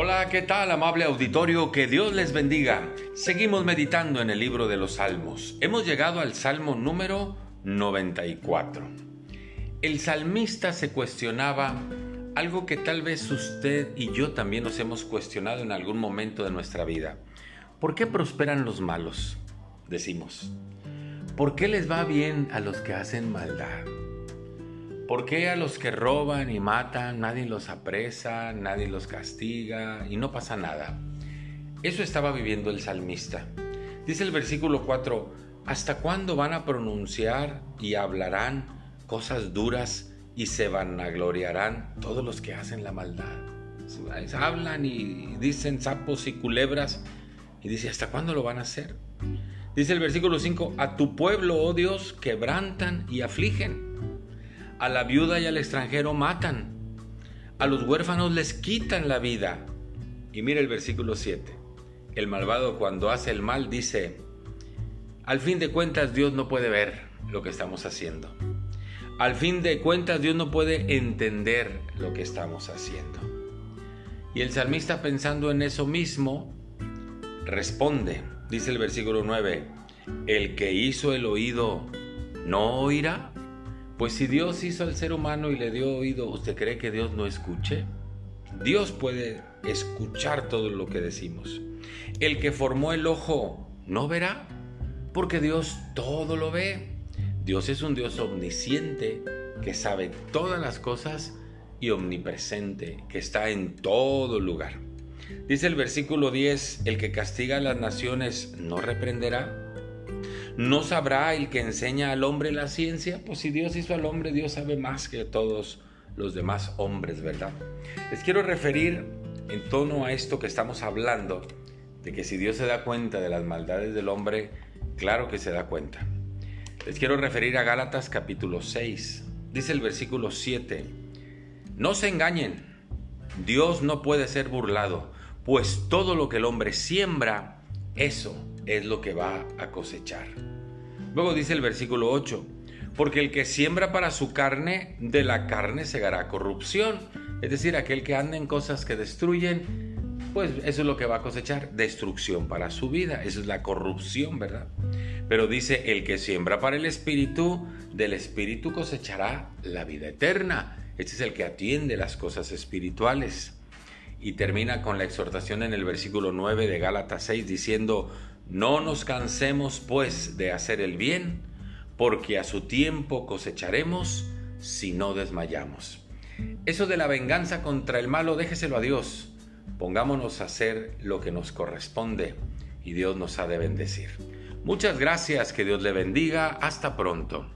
Hola, ¿qué tal amable auditorio? Que Dios les bendiga. Seguimos meditando en el libro de los Salmos. Hemos llegado al Salmo número 94. El salmista se cuestionaba algo que tal vez usted y yo también nos hemos cuestionado en algún momento de nuestra vida. ¿Por qué prosperan los malos? Decimos. ¿Por qué les va bien a los que hacen maldad? ¿Por qué a los que roban y matan nadie los apresa, nadie los castiga y no pasa nada? Eso estaba viviendo el salmista. Dice el versículo 4, ¿hasta cuándo van a pronunciar y hablarán cosas duras y se vanagloriarán todos los que hacen la maldad? Hablan y dicen sapos y culebras y dice, ¿hasta cuándo lo van a hacer? Dice el versículo 5, a tu pueblo, oh Dios, quebrantan y afligen a la viuda y al extranjero matan. A los huérfanos les quitan la vida. Y mira el versículo 7. El malvado cuando hace el mal dice, al fin de cuentas Dios no puede ver lo que estamos haciendo. Al fin de cuentas Dios no puede entender lo que estamos haciendo. Y el salmista pensando en eso mismo, responde, dice el versículo 9, el que hizo el oído, ¿no oirá? Pues si Dios hizo al ser humano y le dio oído, ¿usted cree que Dios no escuche? Dios puede escuchar todo lo que decimos. El que formó el ojo no verá, porque Dios todo lo ve. Dios es un Dios omnisciente que sabe todas las cosas y omnipresente, que está en todo lugar. Dice el versículo 10, el que castiga a las naciones no reprenderá, ¿No sabrá el que enseña al hombre la ciencia? Pues si Dios hizo al hombre, Dios sabe más que todos los demás hombres, ¿verdad? Les quiero referir en tono a esto que estamos hablando, de que si Dios se da cuenta de las maldades del hombre, claro que se da cuenta. Les quiero referir a Gálatas capítulo 6. Dice el versículo 7, no se engañen, Dios no puede ser burlado, pues todo lo que el hombre siembra, eso es lo que va a cosechar. Luego dice el versículo 8, porque el que siembra para su carne, de la carne segará corrupción. Es decir, aquel que anda en cosas que destruyen, pues eso es lo que va a cosechar, destrucción para su vida. Eso es la corrupción, ¿verdad? Pero dice, el que siembra para el Espíritu, del Espíritu cosechará la vida eterna. Este es el que atiende las cosas espirituales. Y termina con la exhortación en el versículo 9 de Gálatas 6 diciendo, no nos cansemos pues de hacer el bien, porque a su tiempo cosecharemos si no desmayamos. Eso de la venganza contra el malo, déjeselo a Dios. Pongámonos a hacer lo que nos corresponde y Dios nos ha de bendecir. Muchas gracias, que Dios le bendiga. Hasta pronto.